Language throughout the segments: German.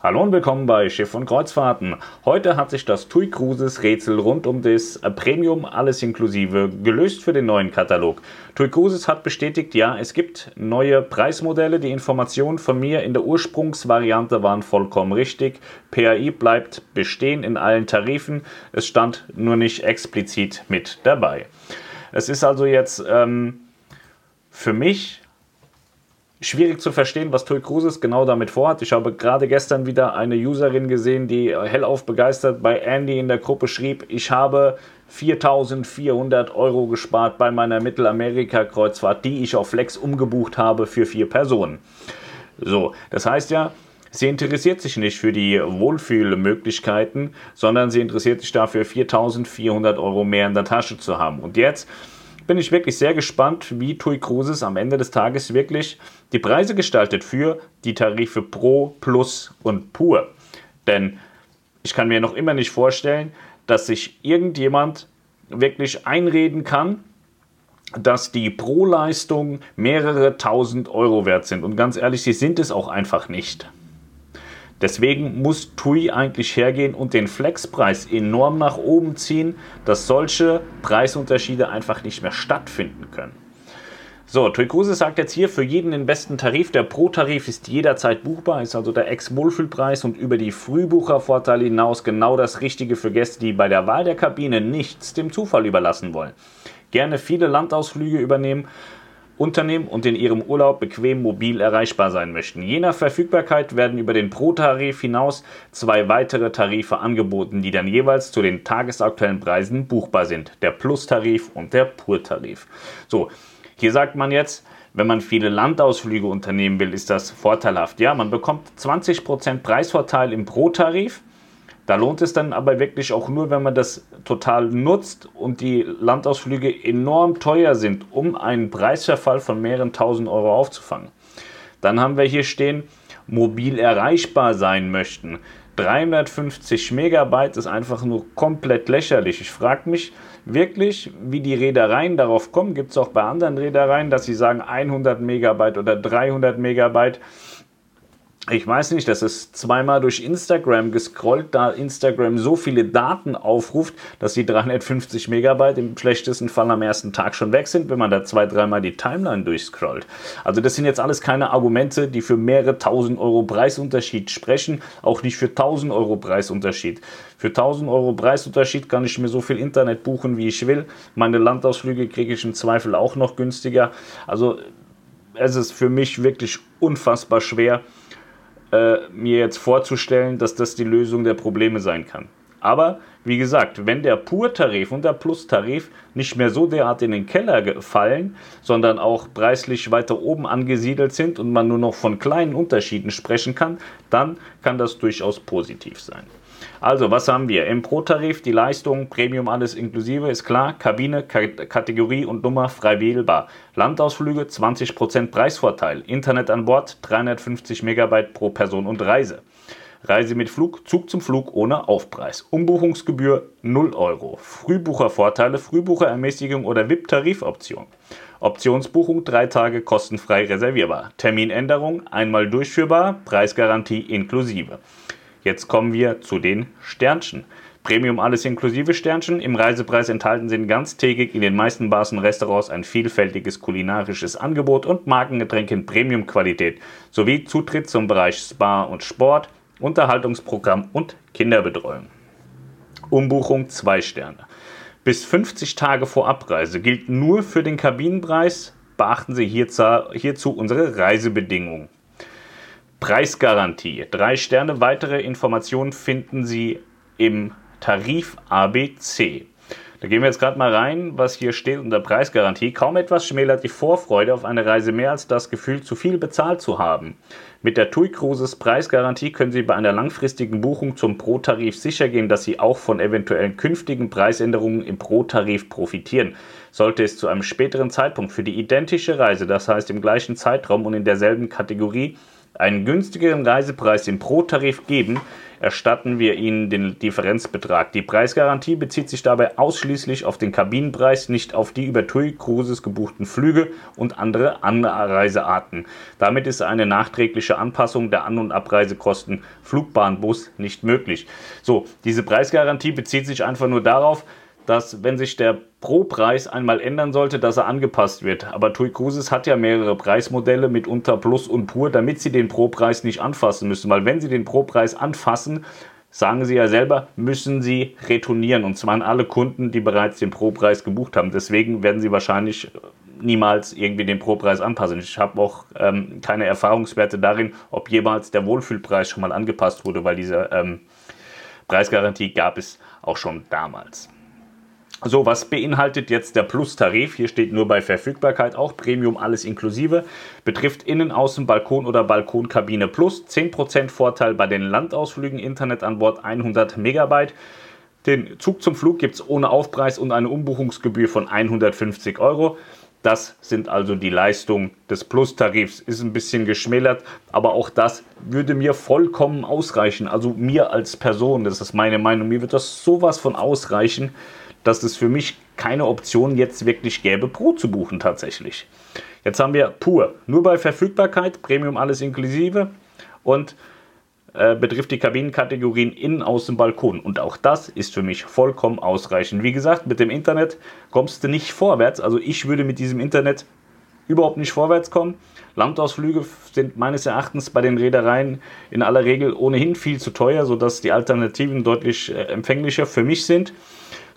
Hallo und willkommen bei Schiff und Kreuzfahrten. Heute hat sich das TUI Cruises Rätsel rund um das Premium alles inklusive gelöst für den neuen Katalog. TUI Cruises hat bestätigt, ja, es gibt neue Preismodelle. Die Informationen von mir in der Ursprungsvariante waren vollkommen richtig. PAI bleibt bestehen in allen Tarifen. Es stand nur nicht explizit mit dabei. Es ist also jetzt ähm, für mich schwierig zu verstehen, was TUI Cruises genau damit vorhat. Ich habe gerade gestern wieder eine Userin gesehen, die hellauf begeistert bei Andy in der Gruppe schrieb, ich habe 4400 Euro gespart bei meiner Mittelamerika-Kreuzfahrt, die ich auf Flex umgebucht habe für vier Personen. So, das heißt ja, sie interessiert sich nicht für die Wohlfühlmöglichkeiten, sondern sie interessiert sich dafür, 4400 Euro mehr in der Tasche zu haben. Und jetzt bin ich wirklich sehr gespannt, wie TUI Cruises am Ende des Tages wirklich die Preise gestaltet für die Tarife Pro, Plus und Pur. Denn ich kann mir noch immer nicht vorstellen, dass sich irgendjemand wirklich einreden kann, dass die Pro-Leistungen mehrere tausend Euro wert sind. Und ganz ehrlich, sie sind es auch einfach nicht. Deswegen muss TUI eigentlich hergehen und den Flexpreis enorm nach oben ziehen, dass solche Preisunterschiede einfach nicht mehr stattfinden können. So, TUI Cruise sagt jetzt hier für jeden den besten Tarif. Der Pro-Tarif ist jederzeit buchbar, ist also der Ex-Wohlfühlpreis und über die Frühbuchervorteile hinaus genau das Richtige für Gäste, die bei der Wahl der Kabine nichts dem Zufall überlassen wollen. Gerne viele Landausflüge übernehmen Unternehmen und in ihrem Urlaub bequem mobil erreichbar sein möchten. Je nach Verfügbarkeit werden über den Pro-Tarif hinaus zwei weitere Tarife angeboten, die dann jeweils zu den tagesaktuellen Preisen buchbar sind. Der Plus-Tarif und der Pur-Tarif. So, hier sagt man jetzt, wenn man viele Landausflüge unternehmen will, ist das vorteilhaft. Ja, man bekommt 20% Preisvorteil im Pro-Tarif da lohnt es dann aber wirklich auch nur, wenn man das total nutzt und die Landausflüge enorm teuer sind, um einen Preisverfall von mehreren tausend Euro aufzufangen. Dann haben wir hier stehen, mobil erreichbar sein möchten. 350 Megabyte ist einfach nur komplett lächerlich. Ich frage mich wirklich, wie die Reedereien darauf kommen. Gibt es auch bei anderen Reedereien, dass sie sagen 100 Megabyte oder 300 Megabyte ich weiß nicht, das ist zweimal durch Instagram gescrollt, da Instagram so viele Daten aufruft, dass die 350 Megabyte im schlechtesten Fall am ersten Tag schon weg sind, wenn man da zwei, dreimal die Timeline durchscrollt. Also das sind jetzt alles keine Argumente, die für mehrere tausend Euro Preisunterschied sprechen, auch nicht für 1000 Euro Preisunterschied. Für 1000 Euro Preisunterschied kann ich mir so viel Internet buchen, wie ich will. Meine Landausflüge kriege ich im Zweifel auch noch günstiger. Also es ist für mich wirklich unfassbar schwer, äh, mir jetzt vorzustellen, dass das die Lösung der Probleme sein kann. Aber wie gesagt, wenn der Pur-Tarif und der Plus-Tarif nicht mehr so derart in den Keller fallen, sondern auch preislich weiter oben angesiedelt sind und man nur noch von kleinen Unterschieden sprechen kann, dann kann das durchaus positiv sein. Also, was haben wir? Im Pro-Tarif die Leistung, Premium alles inklusive, ist klar. Kabine, K Kategorie und Nummer frei wählbar. Landausflüge 20% Preisvorteil. Internet an Bord 350 Megabyte pro Person und Reise. Reise mit Flug, Zug zum Flug ohne Aufpreis. Umbuchungsgebühr 0 Euro. Frühbuchervorteile, Frühbucherermäßigung oder VIP-Tarifoption. Optionsbuchung 3 Tage kostenfrei reservierbar. Terminänderung einmal durchführbar, Preisgarantie inklusive. Jetzt kommen wir zu den Sternchen. Premium alles inklusive Sternchen. Im Reisepreis enthalten sind ganztägig in den meisten Bars und Restaurants ein vielfältiges kulinarisches Angebot und Markengetränke in Premium-Qualität sowie Zutritt zum Bereich Spa und Sport, Unterhaltungsprogramm und Kinderbetreuung. Umbuchung 2 Sterne. Bis 50 Tage vor Abreise gilt nur für den Kabinenpreis. Beachten Sie hierzu unsere Reisebedingungen. Preisgarantie. Drei Sterne. Weitere Informationen finden Sie im Tarif ABC. Da gehen wir jetzt gerade mal rein, was hier steht unter Preisgarantie. Kaum etwas schmälert die Vorfreude auf eine Reise mehr als das Gefühl, zu viel bezahlt zu haben. Mit der TUI Cruises Preisgarantie können Sie bei einer langfristigen Buchung zum Pro-Tarif sichergehen, dass Sie auch von eventuellen künftigen Preisänderungen im Pro-Tarif profitieren. Sollte es zu einem späteren Zeitpunkt für die identische Reise, das heißt im gleichen Zeitraum und in derselben Kategorie, einen günstigeren Reisepreis im Pro-Tarif geben, erstatten wir Ihnen den Differenzbetrag. Die Preisgarantie bezieht sich dabei ausschließlich auf den Kabinenpreis, nicht auf die über TUI Cruises gebuchten Flüge und andere Anreisearten. Damit ist eine nachträgliche Anpassung der An- und Abreisekosten Flugbahnbus nicht möglich. So, diese Preisgarantie bezieht sich einfach nur darauf, dass wenn sich der Pro-Preis einmal ändern sollte, dass er angepasst wird. Aber TUI Cruises hat ja mehrere Preismodelle, mitunter Plus und Pur, damit sie den Pro-Preis nicht anfassen müssen. Weil wenn sie den Pro-Preis anfassen, sagen sie ja selber, müssen sie retournieren. Und zwar an alle Kunden, die bereits den Pro-Preis gebucht haben. Deswegen werden sie wahrscheinlich niemals irgendwie den Pro-Preis anpassen. Ich habe auch ähm, keine Erfahrungswerte darin, ob jemals der Wohlfühlpreis schon mal angepasst wurde, weil diese ähm, Preisgarantie gab es auch schon damals. So, was beinhaltet jetzt der Plus-Tarif? Hier steht nur bei Verfügbarkeit auch Premium alles inklusive. Betrifft Innen-, Außen-, Balkon oder Balkonkabine Plus. 10% Vorteil bei den Landausflügen, Internet an Bord 100 Megabyte. Den Zug zum Flug gibt es ohne Aufpreis und eine Umbuchungsgebühr von 150 Euro. Das sind also die Leistungen des Plus-Tarifs. Ist ein bisschen geschmälert, aber auch das würde mir vollkommen ausreichen. Also mir als Person, das ist meine Meinung, mir wird das sowas von ausreichen dass es für mich keine Option jetzt wirklich gäbe, Pro zu buchen tatsächlich. Jetzt haben wir pur, nur bei Verfügbarkeit, Premium alles inklusive und äh, betrifft die Kabinenkategorien Innen, Außen, Balkon. Und auch das ist für mich vollkommen ausreichend. Wie gesagt, mit dem Internet kommst du nicht vorwärts. Also ich würde mit diesem Internet überhaupt nicht vorwärts kommen. Landausflüge sind meines Erachtens bei den Reedereien in aller Regel ohnehin viel zu teuer, sodass die Alternativen deutlich äh, empfänglicher für mich sind.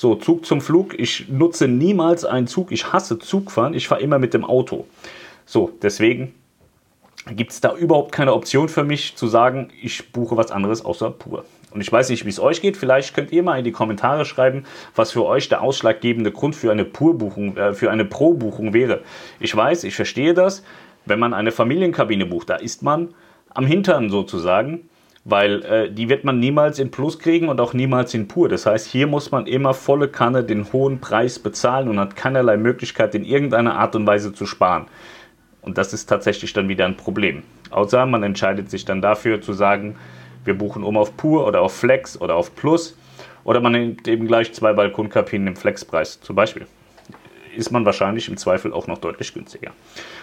So, Zug zum Flug. Ich nutze niemals einen Zug. Ich hasse Zugfahren. Ich fahre immer mit dem Auto. So, deswegen gibt es da überhaupt keine Option für mich zu sagen, ich buche was anderes außer pur. Und ich weiß nicht, wie es euch geht. Vielleicht könnt ihr mal in die Kommentare schreiben, was für euch der ausschlaggebende Grund für eine Pur-Buchung, äh, für eine Pro-Buchung wäre. Ich weiß, ich verstehe das. Wenn man eine Familienkabine bucht, da ist man am Hintern sozusagen weil äh, die wird man niemals in Plus kriegen und auch niemals in Pur. Das heißt, hier muss man immer volle Kanne den hohen Preis bezahlen und hat keinerlei Möglichkeit, in irgendeiner Art und Weise zu sparen. Und das ist tatsächlich dann wieder ein Problem. Außer man entscheidet sich dann dafür zu sagen, wir buchen um auf Pur oder auf Flex oder auf Plus. Oder man nimmt eben gleich zwei Balkonkabinen im Flexpreis zum Beispiel ist man wahrscheinlich im Zweifel auch noch deutlich günstiger.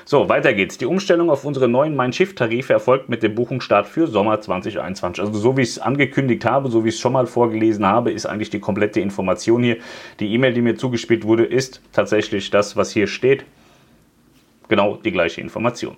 So, weiter geht's. Die Umstellung auf unsere neuen Mein Schiff-Tarife erfolgt mit dem Buchungsstart für Sommer 2021. Also so wie ich es angekündigt habe, so wie ich es schon mal vorgelesen habe, ist eigentlich die komplette Information hier. Die E-Mail, die mir zugespielt wurde, ist tatsächlich das, was hier steht. Genau die gleiche Information.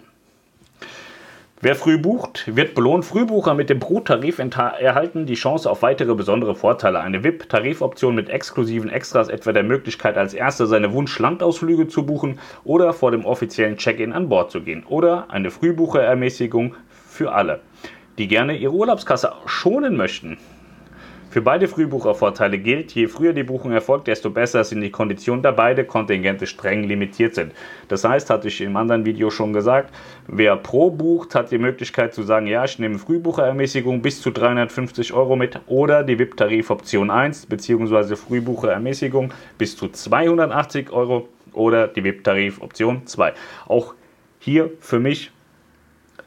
Wer früh bucht, wird belohnt. Frühbucher mit dem Pro-Tarif erhalten die Chance auf weitere besondere Vorteile. Eine VIP-Tarifoption mit exklusiven Extras, etwa der Möglichkeit, als Erster seine Wunsch-Landausflüge zu buchen oder vor dem offiziellen Check-in an Bord zu gehen. Oder eine Frühbucherermäßigung für alle, die gerne ihre Urlaubskasse schonen möchten. Für beide Frühbuchervorteile gilt, je früher die Buchung erfolgt, desto besser sind die Konditionen, da beide Kontingente streng limitiert sind. Das heißt, hatte ich im anderen Video schon gesagt, wer pro bucht, hat die Möglichkeit zu sagen, ja, ich nehme Frühbucherermäßigung bis zu 350 Euro mit oder die VIP-Tarifoption 1 bzw. Frühbucherermäßigung bis zu 280 Euro oder die VIP-Tarifoption 2. Auch hier für mich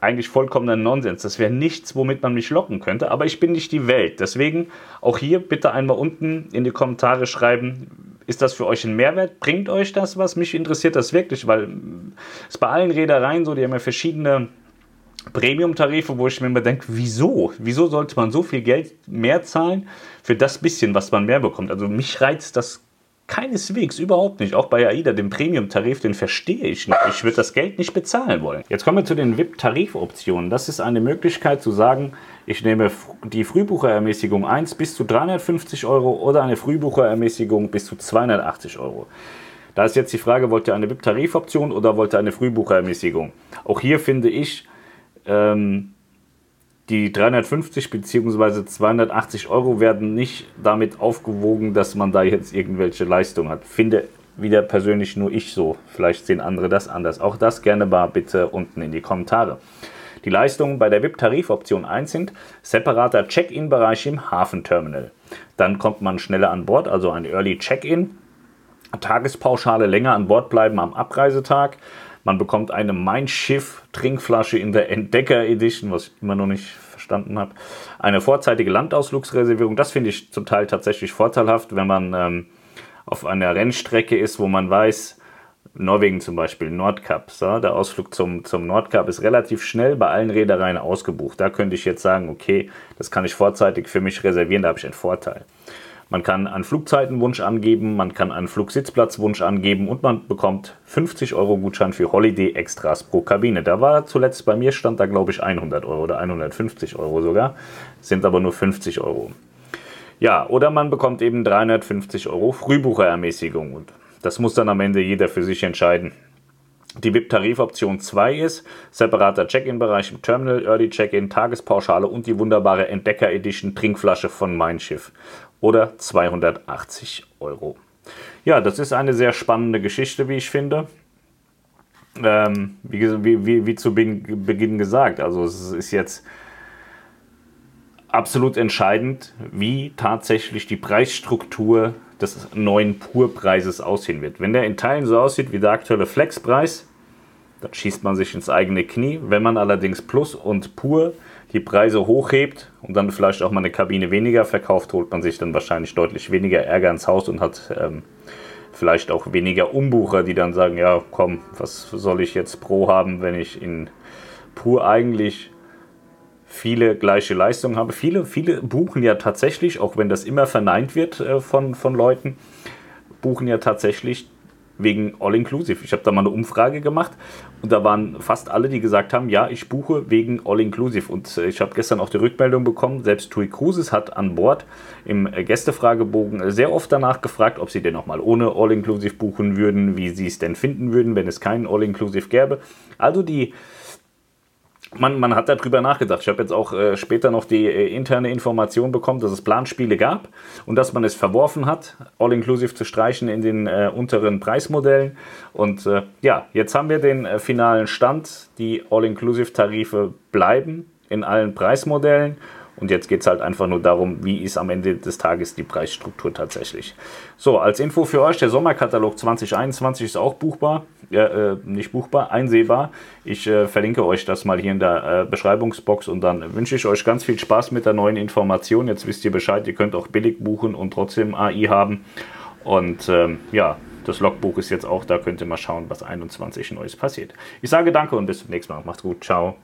eigentlich vollkommener Nonsens. Das wäre nichts, womit man mich locken könnte, aber ich bin nicht die Welt. Deswegen auch hier bitte einmal unten in die Kommentare schreiben, ist das für euch ein Mehrwert? Bringt euch das was? Mich interessiert das wirklich, weil es bei allen Reedereien so, die haben ja verschiedene Premium-Tarife, wo ich mir immer denke, wieso? Wieso sollte man so viel Geld mehr zahlen für das bisschen, was man mehr bekommt? Also mich reizt das Keineswegs, überhaupt nicht. Auch bei AIDA, den Premium-Tarif, den verstehe ich nicht. Ich würde das Geld nicht bezahlen wollen. Jetzt kommen wir zu den VIP-Tarifoptionen. Das ist eine Möglichkeit zu sagen, ich nehme die Frühbucherermäßigung 1 bis zu 350 Euro oder eine Frühbucherermäßigung bis zu 280 Euro. Da ist jetzt die Frage, wollt ihr eine VIP-Tarifoption oder wollt ihr eine Frühbucherermäßigung? Auch hier finde ich, ähm, die 350 bzw. 280 Euro werden nicht damit aufgewogen, dass man da jetzt irgendwelche Leistungen hat. Finde wieder persönlich nur ich so. Vielleicht sehen andere das anders. Auch das gerne mal bitte unten in die Kommentare. Die Leistungen bei der VIP-Tarifoption 1 sind separater Check-in-Bereich im Hafenterminal. Dann kommt man schneller an Bord, also ein Early Check-in. Tagespauschale länger an Bord bleiben am Abreisetag Man bekommt eine Mein Schiff Trinkflasche in der Entdecker Edition, was ich immer noch nicht verstanden habe. Eine vorzeitige Landausflugsreservierung, das finde ich zum Teil tatsächlich vorteilhaft, wenn man ähm, auf einer Rennstrecke ist, wo man weiß, Norwegen zum Beispiel, Nordkap. So, der Ausflug zum, zum Nordkap ist relativ schnell bei allen Reedereien ausgebucht. Da könnte ich jetzt sagen, okay, das kann ich vorzeitig für mich reservieren, da habe ich einen Vorteil. Man kann einen Flugzeitenwunsch angeben, man kann einen Flugsitzplatzwunsch angeben und man bekommt 50 Euro Gutschein für Holiday Extras pro Kabine. Da war zuletzt bei mir stand da glaube ich 100 Euro oder 150 Euro sogar, sind aber nur 50 Euro. Ja, oder man bekommt eben 350 Euro Frühbucherermäßigung und das muss dann am Ende jeder für sich entscheiden. Die VIP-Tarifoption 2 ist separater Check-in-Bereich im Terminal, Early Check-in, Tagespauschale und die wunderbare Entdecker Edition Trinkflasche von Mein Schiff oder 280 Euro. Ja, das ist eine sehr spannende Geschichte, wie ich finde. Ähm, wie, wie, wie, zu Beginn gesagt, also es ist jetzt absolut entscheidend, wie tatsächlich die Preisstruktur des neuen Purpreises aussehen wird. Wenn der in Teilen so aussieht wie der aktuelle Flexpreis, dann schießt man sich ins eigene Knie. Wenn man allerdings Plus und Pur die Preise hochhebt und dann vielleicht auch mal eine Kabine weniger verkauft, holt man sich dann wahrscheinlich deutlich weniger Ärger ins Haus und hat ähm, vielleicht auch weniger Umbucher, die dann sagen, ja komm, was soll ich jetzt pro haben, wenn ich in Pur eigentlich viele gleiche Leistungen habe. Viele, viele buchen ja tatsächlich, auch wenn das immer verneint wird äh, von, von Leuten, buchen ja tatsächlich wegen All-Inclusive. Ich habe da mal eine Umfrage gemacht und da waren fast alle, die gesagt haben, ja, ich buche wegen All-Inclusive. Und äh, ich habe gestern auch die Rückmeldung bekommen, selbst TUI Cruises hat an Bord im äh, Gästefragebogen sehr oft danach gefragt, ob sie denn nochmal ohne All-Inclusive buchen würden, wie sie es denn finden würden, wenn es keinen All-Inclusive gäbe. Also die man, man hat darüber nachgedacht. Ich habe jetzt auch äh, später noch die äh, interne Information bekommen, dass es Planspiele gab und dass man es verworfen hat, All-Inclusive zu streichen in den äh, unteren Preismodellen. Und äh, ja, jetzt haben wir den äh, finalen Stand. Die All-Inclusive-Tarife bleiben in allen Preismodellen und jetzt geht es halt einfach nur darum, wie ist am Ende des Tages die Preisstruktur tatsächlich. So, als Info für euch, der Sommerkatalog 2021 ist auch buchbar, äh, nicht buchbar, einsehbar. Ich äh, verlinke euch das mal hier in der äh, Beschreibungsbox und dann wünsche ich euch ganz viel Spaß mit der neuen Information. Jetzt wisst ihr Bescheid, ihr könnt auch billig buchen und trotzdem AI haben. Und ähm, ja, das Logbuch ist jetzt auch da, könnt ihr mal schauen, was 21 Neues passiert. Ich sage danke und bis zum nächsten Mal. Macht's gut, ciao.